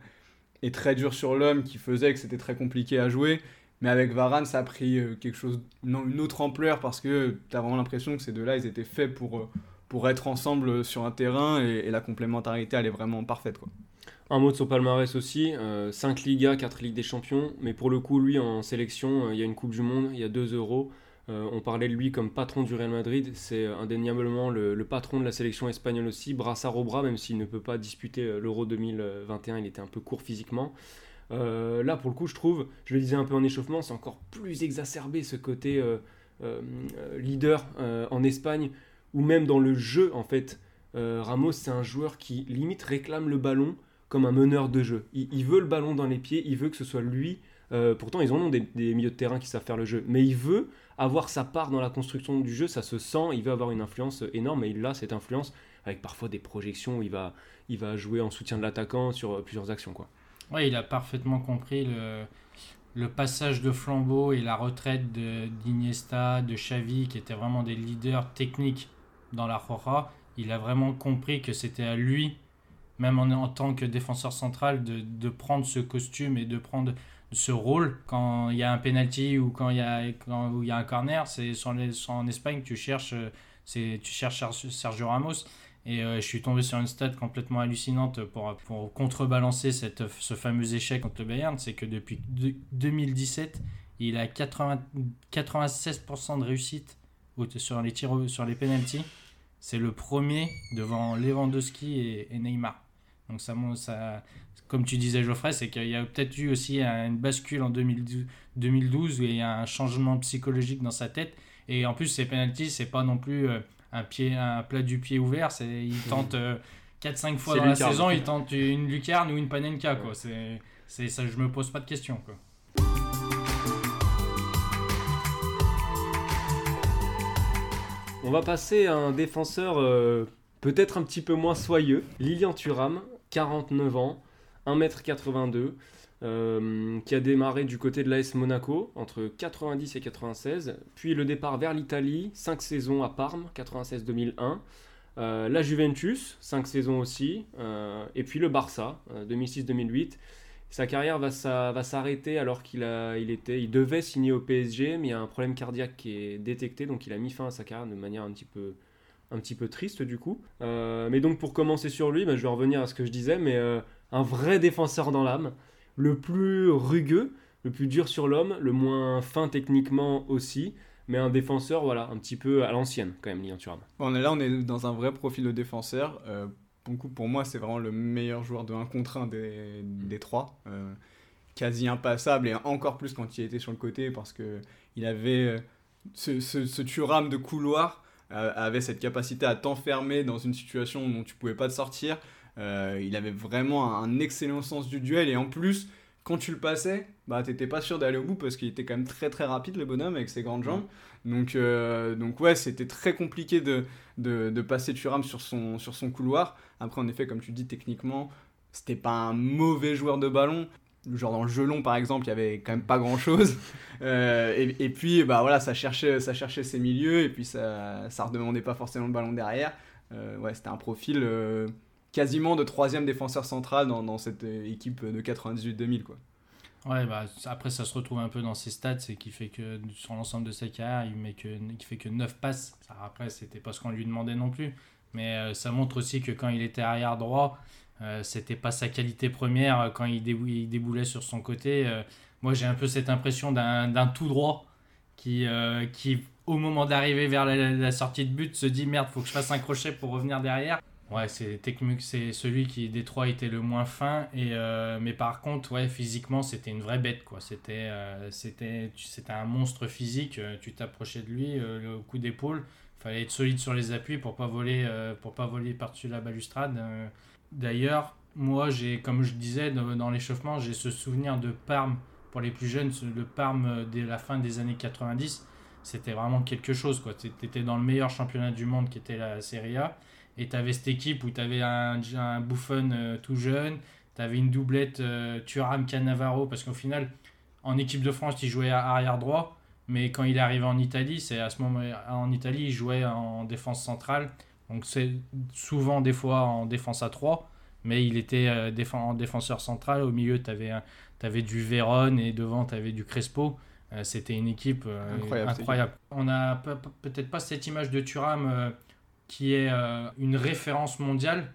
et très dur sur l'homme qui faisait que c'était très compliqué à jouer. Mais avec Varane, ça a pris euh, quelque chose, une autre ampleur parce que tu as vraiment l'impression que ces deux-là, ils étaient faits pour, euh, pour être ensemble sur un terrain et, la complémentarité, elle est vraiment parfaite. Un mot de son palmarès aussi, 5 euh, Ligas, 4 Ligues des Champions, mais pour le coup, lui en sélection, il y a une Coupe du Monde, il y a 2 euros. on parlait de lui comme patron du Real Madrid, c'est indéniablement le, le, patron de la sélection espagnole aussi, brassard au bras, même s'il ne peut pas disputer l'Euro 2021, il était un peu court physiquement. Euh, là, pour le coup, je trouve, je le disais un peu en échauffement, c'est encore plus exacerbé ce côté euh, euh, leader en Espagne, ou même dans le jeu, en fait. Ramos, c'est un joueur qui limite réclame le ballon comme un meneur de jeu. Il, veut le ballon dans les pieds, il veut que ce soit lui. pourtant, ils en ont des, milieux de terrain qui savent faire le jeu, mais il veut avoir sa part dans la construction du jeu, ça se sent, il veut avoir une influence énorme, et il a cette influence avec parfois des projections où il va, il va jouer en soutien de l'attaquant sur plusieurs actions. quoi. Ouais, il a parfaitement compris le, passage de flambeau et la retraite d'Iniesta, de, Xavi, qui étaient vraiment des leaders techniques dans la Roja. Il a vraiment compris que c'était à lui, même en, tant que défenseur central, de, de, prendre ce costume et de prendre ce rôle quand il y a un penalty ou quand il y a, y a un corner. C'est en Espagne, tu cherches, tu cherches Sergio Ramos. Et euh, je suis tombé sur une stat complètement hallucinante pour, pour contrebalancer cette, ce fameux échec contre le Bayern, c'est que depuis 2017, il a 80, 96% de réussite sur les tirs sur les penalties. C'est le premier devant Lewandowski et, Neymar. Donc ça, ça, comme tu disais Geoffrey, c'est qu'il y a peut-être eu aussi une bascule en 2012, 2012 où il y a un changement psychologique dans sa tête. Et en plus, ces penalties, c'est pas non plus euh, un, pied, un plat du pied ouvert. C'est, il tente 4-5 euh, fois dans la saison, il tente une lucarne ou une panenka. Quoi. C'est, c'est, ça, je me pose pas de questions. Quoi. On va passer à un défenseur euh, peut-être un petit peu moins soyeux, Lilian Thuram, 49 ans, 1m82. Euh, qui a démarré du côté de l'AS Monaco entre 90 et 96, puis le départ vers l'Italie, 5 saisons à Parme, 96-2001, euh, la Juventus, 5 saisons aussi, euh, et puis le Barça, 2006-2008. Sa carrière va, s'arrêter alors qu'il il était, il devait signer au PSG, mais il y a un problème cardiaque qui est détecté, donc il a mis fin à sa carrière de manière un petit peu, triste du coup. mais donc pour commencer sur lui, bah, je vais revenir à ce que je disais, mais un vrai défenseur dans l'âme le plus rugueux, le plus dur sur l'homme, le moins fin techniquement aussi, mais un défenseur, voilà, un petit peu à l'ancienne quand même, Lilian Thuram. On est là, on est dans un vrai profil de défenseur. Euh, pour, pour moi, c'est vraiment le meilleur joueur de 1 contre 1 des, des trois. Euh, quasi impassable et encore plus quand il était sur le côté parce que il avait euh, ce, ce, ce Thuram de couloir avait cette capacité à t'enfermer dans une situation dont tu pouvais pas te sortir. Il avait vraiment un excellent sens du duel et en plus quand tu le passais, bah t'étais pas sûr d'aller au bout parce qu'il était quand même très très rapide le bonhomme avec ses grandes jambes. Donc, euh, donc ouais, c'était très compliqué de, de, de, passer Thuram sur son, sur son couloir. Après, en effet, comme tu dis, techniquement, c'était pas un mauvais joueur de ballon. Genre dans le jeu long, par exemple, il y avait quand même pas grand chose. Euh, et, et, puis, bah voilà, ça cherchait, ça cherchait ses milieux et puis ça, ça redemandait pas forcément le ballon derrière. Euh, ouais, c'était un profil quasiment de troisième défenseur central dans, cette équipe de 98-2000 quoi. Ouais, bah, après ça se retrouve un peu dans ses stats, c'est qu'il fait que sur l'ensemble de sa carrière, il, met fait que 9 passes. Après, c'était pas ce qu'on lui demandait non plus. Mais euh, ça montre aussi que quand il était arrière droit, euh, c'était pas sa qualité première quand il, débou il déboulait sur son côté. Euh, moi, j'ai un peu cette impression d'un tout droit qui, euh, qui au moment d'arriver vers la, la, sortie de but, se dit merde, faut que je fasse un crochet pour revenir derrière. Ouais, c'est c'est celui qui des trois était le moins fin et euh, mais par contre, ouais, physiquement, c'était une vraie bête quoi. C'était euh, c'était c'était un monstre physique, euh, tu t'approchais de lui le coup d'épaule, fallait être solide sur les appuis pour pas voler pour pas voler par-dessus la balustrade. D'ailleurs, moi, j'ai comme je disais dans, l'échauffement, j'ai ce souvenir de Parme pour les plus jeunes, le Parme dès la fin des années 90, c'était vraiment quelque chose quoi. Tu étais dans le meilleur championnat du monde qui était la Serie A et tu avais cette équipe où tu avais un, un Buffon euh, tout jeune, tu avais une doublette euh, Thuram Cannavaro, parce qu'au final, en équipe de France, il jouait à arrière droit, mais quand il est arrivé en Italie, c'est à ce moment en Italie, il jouait en défense centrale, donc c'est souvent des fois en défense à 3, mais il était euh, déf en défenseur central, au milieu, tu avais, avais, du Véron et devant, tu avais du Crespo. Euh, C'était une équipe incroyable. incroyable. On n'a peut-être pas cette image de Thuram qui est euh, une référence mondiale.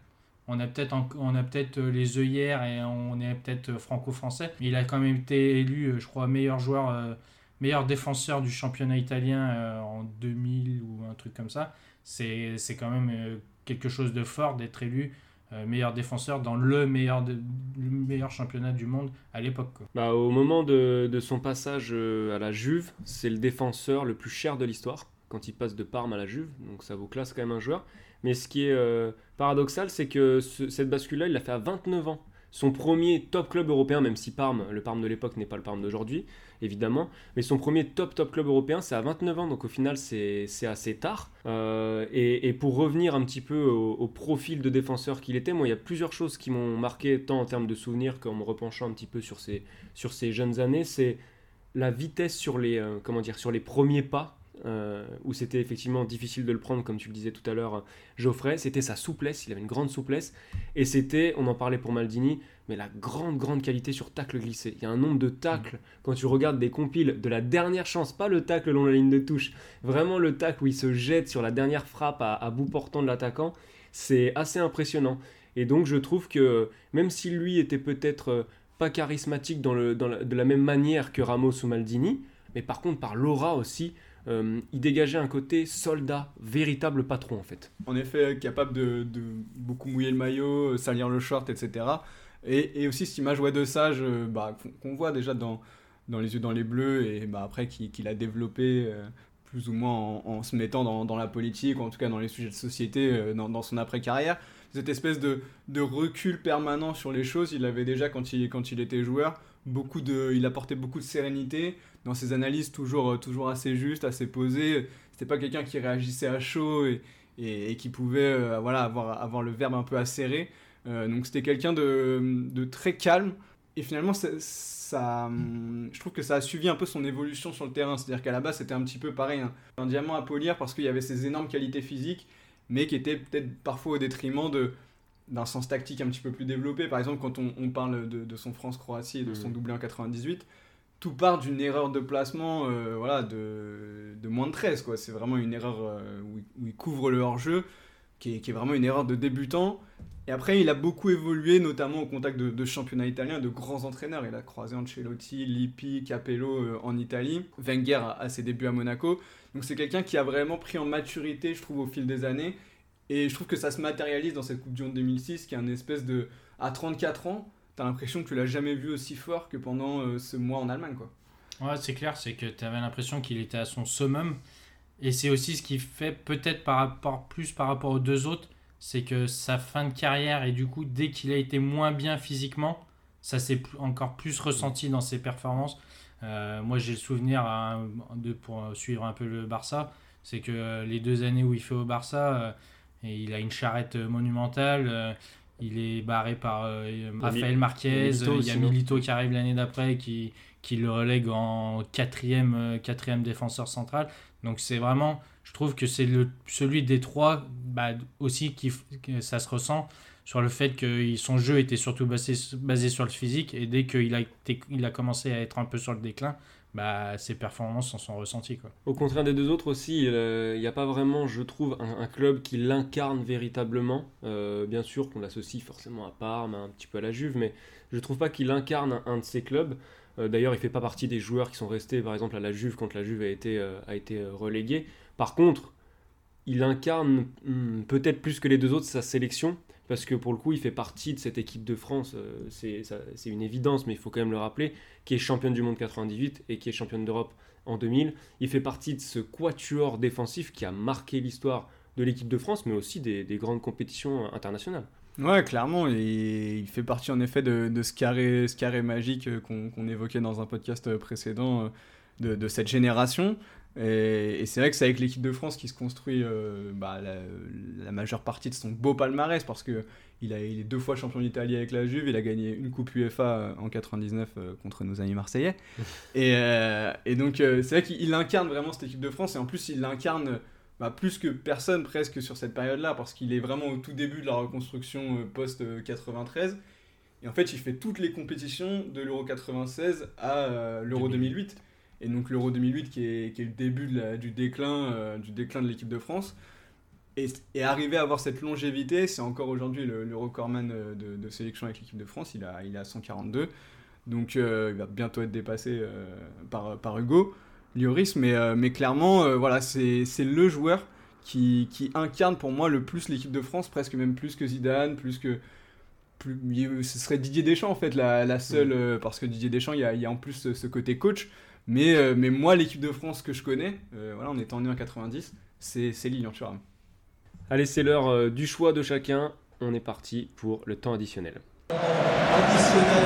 On a peut-être on a peut-être les œillères et on est peut-être franco-français. Mais il a quand même été élu, je crois, meilleur joueur, euh, meilleur défenseur du championnat italien euh, en 2000 ou un truc comme ça. C'est quand même euh, quelque chose de fort d'être élu euh, meilleur défenseur dans le meilleur, le meilleur championnat du monde à l'époque. Bah, au moment de, son passage à la Juve, c'est le défenseur le plus cher de l'histoire quand il passe de Parme à la Juve, donc ça vous classe quand même un joueur. Mais ce qui est euh, paradoxal, c'est que ce, cette bascule-là, il l'a fait à 29 ans. Son premier top club européen, même si Parme, le Parme de l'époque n'est pas le Parme d'aujourd'hui, évidemment, mais son premier top top club européen, c'est à 29 ans, donc au final c'est assez tard. Euh, et, pour revenir un petit peu au, profil de défenseur qu'il était, moi il y a plusieurs choses qui m'ont marqué, tant en termes de souvenirs qu'en me repenchant un petit peu sur ses, sur jeunes années, c'est la vitesse sur les, euh, comment dire, sur les premiers pas euh, où c'était effectivement difficile de le prendre, comme tu le disais tout à l'heure, Geoffrey, c'était sa souplesse, il avait une grande souplesse, et c'était, on en parlait pour Maldini, mais la grande, grande qualité sur tacle glissé. Il y a un nombre de tacles, mmh. quand tu regardes des compiles de la dernière chance, pas le tacle long la ligne de touche, vraiment le tacle où il se jette sur la dernière frappe à, à bout portant de l'attaquant, c'est assez impressionnant. Et donc je trouve que, même si lui était peut-être pas charismatique dans le, dans la, de la même manière que Ramos ou Maldini, mais par contre par l'aura aussi, euh, il dégageait un côté soldat, véritable patron en fait. En effet, capable de, beaucoup mouiller le maillot, salir le short, etc. Et, aussi cette image ouais, de sage euh, bah, qu'on voit déjà dans, Les yeux dans les bleus et bah, après qu'il qu a développé euh, plus ou moins en, se mettant dans, la politique, ou en tout cas dans les sujets de société euh, dans, son après-carrière. Cette espèce de, recul permanent sur les choses, il l'avait déjà quand il, était joueur. Il apportait beaucoup de sérénité dans ses analyses, toujours, toujours assez justes, assez posées. C'était pas quelqu'un qui réagissait à chaud et, et, et qui pouvait euh, voilà, avoir, avoir le verbe un peu acéré. Euh, donc c'était quelqu'un de, de très calme. Et finalement, ça, je trouve que ça a suivi un peu son évolution sur le terrain. C'est-à-dire qu'à la base, c'était un petit peu pareil, un, un, diamant à polir parce qu'il y avait ses énormes qualités physiques, mais qui étaient peut-être parfois au détriment de d'un sens tactique un petit peu plus développé. Par exemple, quand on, on parle de, de, son France-Croatie et de mmh. son doublé en 98, tout part d'une erreur de placement euh, voilà, de, de moins de 13. Quoi. C'est vraiment une erreur euh, où, il couvre le hors-jeu, qui est, qui est vraiment une erreur de débutant Et après, il a beaucoup évolué, notamment au contact de, de championnats italiens, de grands entraîneurs. Il a croisé Ancelotti, Lippi, Capello euh, en Italie, Wenger à, à, ses débuts à Monaco. Donc c'est quelqu'un qui a vraiment pris en maturité, je trouve, au fil des années. Et je trouve que ça se matérialise dans cette Coupe du Monde 2006, qui est un espèce de... À 34 ans, t'as l'impression que tu l'as jamais vu aussi fort que pendant euh, ce mois en Allemagne, quoi. Ouais, c'est clair, c'est que tu avais l'impression qu'il était à son summum. Et c'est aussi ce qui fait peut-être par rapport, plus par rapport aux deux autres, c'est que sa fin de carrière et du coup, dès qu'il a été moins bien physiquement, ça s'est encore plus ressenti dans ses performances. Euh, moi, j'ai le souvenir, hein, de, pour suivre un peu le Barça, c'est que les deux années où il fait au Barça, euh, et il a une charrette monumentale. Euh, il est barré par euh, Rafael Marquez. Il y a Milito qui arrive l'année d'après qui, qui le relègue en quatrième, euh, quatrième défenseur central. Donc c'est vraiment, je trouve que c'est celui des trois bah, aussi qui que ça se ressent sur le fait que son jeu était surtout basé, basé sur le physique et dès qu'il a, il a commencé à être un peu sur le déclin, bah, ses performances en sont ressenties. Quoi. Au contraire des deux autres aussi, il n'y a pas vraiment, je trouve, un, club qui l'incarne véritablement. Euh, bien sûr qu'on l'associe forcément à Parme, un petit peu à la Juve, mais je trouve pas qu'il incarne un, de ces clubs. Euh, D'ailleurs, il fait pas partie des joueurs qui sont restés, par exemple, à la Juve quand la Juve a été, euh, a été reléguée. Par contre, il incarne hmm, peut-être plus que les deux autres sa sélection, parce que pour le coup, il fait partie de cette équipe de France, euh, c'est une évidence, mais il faut quand même le rappeler, qui est championne du monde 98 et qui est championne d'Europe en 2000. Il fait partie de ce quatuor défensif qui a marqué l'histoire de l'équipe de France, mais aussi des, des, grandes compétitions internationales. Ouais, clairement, et il fait partie en effet de, ce, carré, magique qu'on qu évoquait dans un podcast précédent de, de cette génération. Et, et c'est vrai que c'est avec l'équipe de France qui se construit euh, bah, la, la, majeure partie de son beau palmarès parce que il, a, il est deux fois champion d'Italie avec la Juve, il a gagné une coupe UEFA en 99 euh, contre nos amis marseillais. et, euh, et, donc c'est vrai qu'il incarne vraiment cette équipe de France et en plus il l'incarne bah, plus que personne presque sur cette période-là parce qu'il est vraiment au tout début de la reconstruction post-93. Et en fait il fait toutes les compétitions de l'Euro 96 à l'Euro 2008 et donc l'Euro 2008 qui est, qui est, le début de la, du, déclin, euh, du déclin de l'équipe de France. Et, et, arriver à avoir cette longévité, c'est encore aujourd'hui le, le, recordman de, de sélection avec l'équipe de France, il a, il a 142. Donc euh, il va bientôt être dépassé euh, par, par Hugo Lloris, mais, euh, mais clairement, euh, voilà, c'est le joueur qui, qui, incarne pour moi le plus l'équipe de France, presque même plus que Zidane, plus que... Plus, ce serait Didier Deschamps en fait la, la seule, parce que Didier Deschamps, il y a, il y a en plus ce côté coach, mais, euh, mais moi, l'équipe de France que je connais, euh, voilà, on étant né en 90, c'est Lilian Thuram. Allez, c'est l'heure euh, du choix de chacun. On est parti pour le temps additionnel. Additionnel,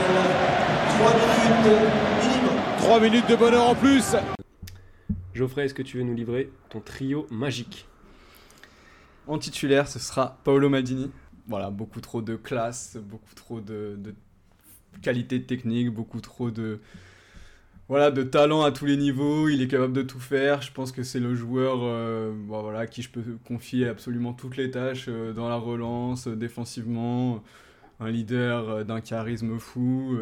3 minutes minimum. 3 minutes de bonheur en plus. Geoffrey, est-ce que tu veux nous livrer ton trio magique? En titulaire, ce sera Paolo Maldini. Voilà, beaucoup trop de classe, beaucoup trop de, de qualité technique, beaucoup trop de, voilà, de talent à tous les niveaux, il est capable de tout faire. Je pense que c'est le joueur euh, à qui je peux confier absolument toutes les tâches euh, dans la relance, euh, défensivement, un leader d'un charisme fou.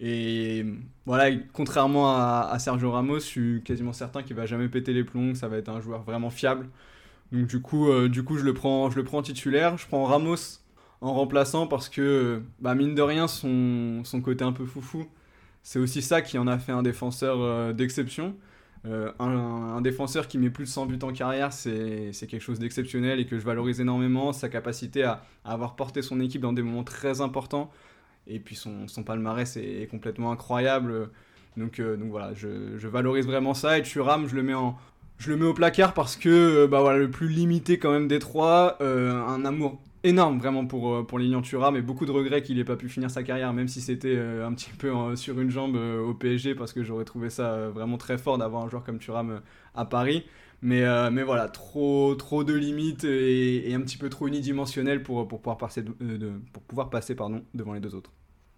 Et voilà, contrairement à, Sergio Ramos, je suis quasiment certain qu'il va jamais péter les plombs, ça va être un joueur vraiment fiable. Donc du coup, du coup je, le prends, je le prends titulaire. Je prends Ramos en remplaçant parce que, bah, mine de rien, son, son côté un peu foufou c'est aussi ça qui en a fait un défenseur euh, d'exception. Euh, un, défenseur qui met plus de 100 buts en carrière, c'est quelque chose d'exceptionnel et que je valorise énormément. Sa capacité à, avoir porté son équipe dans des moments très importants. Et puis son, palmarès est, complètement incroyable. Donc, euh, donc voilà, je, valorise vraiment ça. Et Thuram, je le mets en, je le mets au placard parce que bah voilà, le plus limité quand même des trois, un amour énorme vraiment pour, euh, pour Lilian Thuram et beaucoup de regrets qu'il n'ait pas pu finir sa carrière, même si c'était euh, un petit peu en, sur une jambe euh, au PSG, parce que j'aurais trouvé ça euh, vraiment très fort d'avoir un joueur comme Thuram euh, à Paris. Mais, euh, mais voilà, trop, trop de limites et, un petit peu trop unidimensionnel pour, pour pouvoir passer, pour pouvoir passer pardon, devant les deux autres.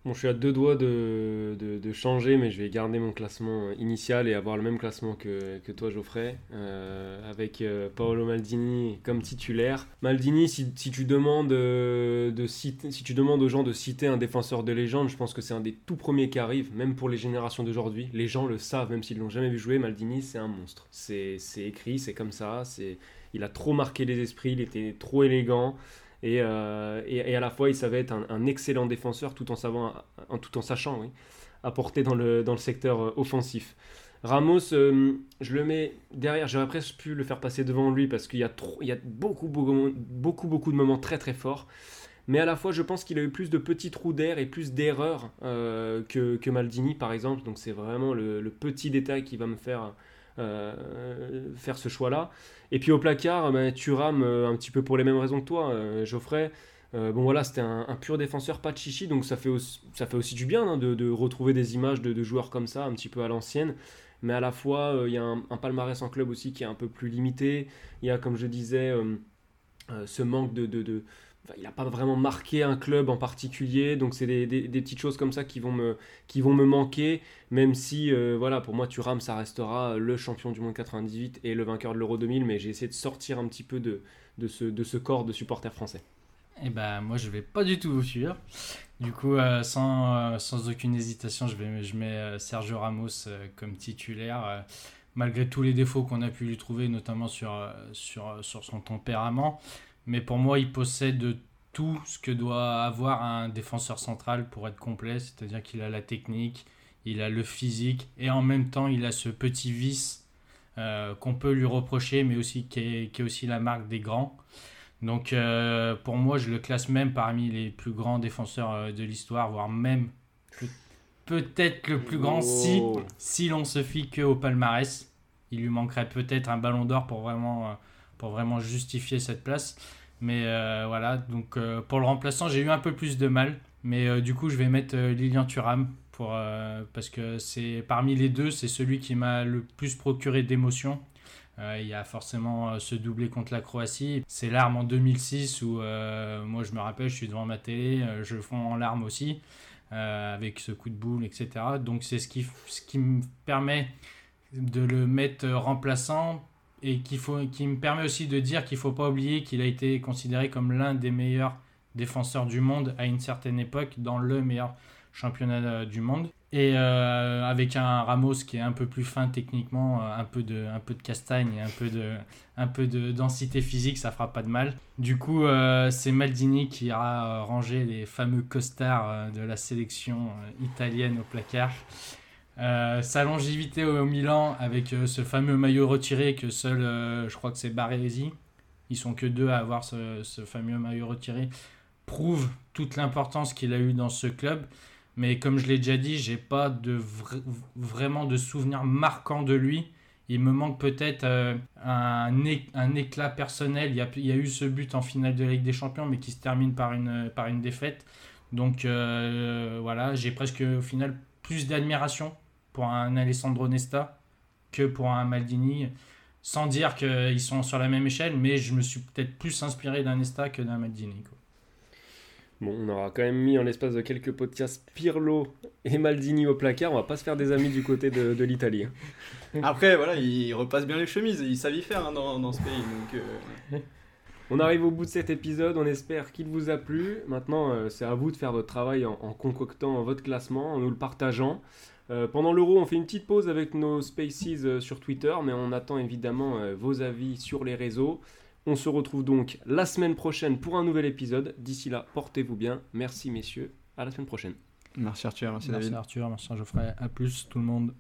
Bon, je suis à deux doigts de, de, changer, mais je vais garder mon classement initial et avoir le même classement que, que toi, Geoffrey, euh, avec euh, Paolo Maldini comme titulaire. Maldini, si, si, tu demandes, euh, de citer, si tu demandes aux gens de citer un défenseur de légende, je pense que c'est un des tout premiers qui arrive, même pour les générations d'aujourd'hui. Les gens le savent, même s'ils l'ont jamais vu jouer. Maldini, c'est un monstre. C'est écrit, c'est comme ça. Il a trop marqué les esprits, il était trop élégant. Et, euh, et, à la fois, il savait être un, excellent défenseur tout en, sachant apporter dans le, secteur euh, offensif. Ramos, euh, je le mets derrière, j'aurais presque pu le faire passer devant lui parce qu'il y a, trop, il y a beaucoup, de moments très très forts. Mais à la fois, je pense qu'il a eu plus de petits trous d'air et plus d'erreurs que, Maldini, par exemple. Donc c'est vraiment le, petit détail qui va me faire euh, faire ce choix-là. Et puis au placard, ben, tu rames euh, un petit peu pour les mêmes raisons que toi, euh, Geoffrey. Euh, bon voilà, c'était un, pur défenseur, pas de chichi, donc ça fait aussi, du bien hein, de, retrouver des images de, joueurs comme ça, un petit peu à l'ancienne. Mais à la fois, il y a un, palmarès en club aussi qui est un peu plus limité. Il y a, comme je disais, ce manque de il n'a pas vraiment marqué un club en particulier, donc c'est des, des, petites choses comme ça qui vont me, manquer, même si, euh, voilà, pour moi, Thuram, ça restera le champion du monde 98 et le vainqueur de l'Euro 2000, mais j'ai essayé de sortir un petit peu de, ce, corps de supporters français. Eh ben moi, je vais pas du tout vous suivre. Du coup, euh, sans, euh, sans aucune hésitation, je, mets Sergio Ramos comme titulaire, malgré tous les défauts qu'on a pu lui trouver, notamment sur son tempérament. Mais pour moi, il possède tout ce que doit avoir un défenseur central pour être complet, c'est-à-dire qu'il a la technique, il a le physique et en même temps il a ce petit vice euh, qu'on peut lui reprocher, mais aussi qui est, qui est, aussi la marque des grands. Donc euh, pour moi, je le classe même parmi les plus grands défenseurs euh, de l'histoire, voire même peut-être le plus grand oh. si, si l'on se fie que au palmarès. Il lui manquerait peut-être un ballon d'or pour vraiment pour vraiment justifier cette place. Mais euh, voilà, donc euh, pour le remplaçant, j'ai eu un peu plus de mal. Mais euh, du coup, je vais mettre Lilian Thuram pour, parce que c'est parmi les deux, c'est celui qui m'a le plus procuré d'émotion. il y a forcément ce doublé contre la Croatie. C'est l'arme en 2006 où moi je me rappelle, je suis devant ma télé, je fonds en larmes aussi. avec ce coup de boule, etc. Donc c'est ce qui, ce qui me permet de le mettre remplaçant et qui, me permet aussi de dire qu'il ne faut pas oublier qu'il a été considéré comme l'un des meilleurs défenseurs du monde à une certaine époque, dans le meilleur championnat du monde. Et euh, avec un Ramos qui est un peu plus fin techniquement, euh, un peu de, un peu de castagne un peu de, un peu de densité physique, ça fera pas de mal. Du coup, euh, c'est Maldini qui ira ranger les fameux costards de la sélection italienne au placard. Euh, sa longévité au Milan avec euh, ce fameux maillot retiré que seul, euh, je crois que c'est Baresi, ils sont que deux à avoir ce, fameux maillot retiré, prouve toute l'importance qu'il a eu dans ce club. Mais comme je l'ai déjà dit, j'ai pas de vra vraiment de souvenirs marquants de lui. Il me manque peut-être un, éclat personnel. Il y, a, eu ce but en finale de la Ligue des Champions, mais qui se termine par une, par une défaite. Donc voilà, j'ai presque au final plus d'admiration pour un Alessandro Nesta que pour un Maldini. Sans dire qu'ils sont sur la même échelle, mais je me suis peut-être plus inspiré d'un Nesta que d'un Maldini. Quoi. Bon, on aura quand même mis en l'espace de quelques podcasts Pirlo et Maldini au placard. On va pas se faire des amis du côté de, de l'Italie. Hein. Après, voilà, ils repassent bien les chemises. Ils savent y faire hein, dans, dans, ce pays. Donc, euh... On arrive au bout de cet épisode. On espère qu'il vous a plu. Maintenant, euh, c'est à vous de faire votre travail en, en, concoctant votre classement, en nous le partageant. Euh, pendant l'euro, on fait une petite pause avec nos spaces euh, sur Twitter, mais on attend évidemment euh, vos avis sur les réseaux. On se retrouve donc la semaine prochaine pour un nouvel épisode. D'ici là, portez-vous bien. Merci messieurs. À la semaine prochaine. Merci Arthur, merci, merci David. Arthur, merci Geoffrey. À plus tout le monde.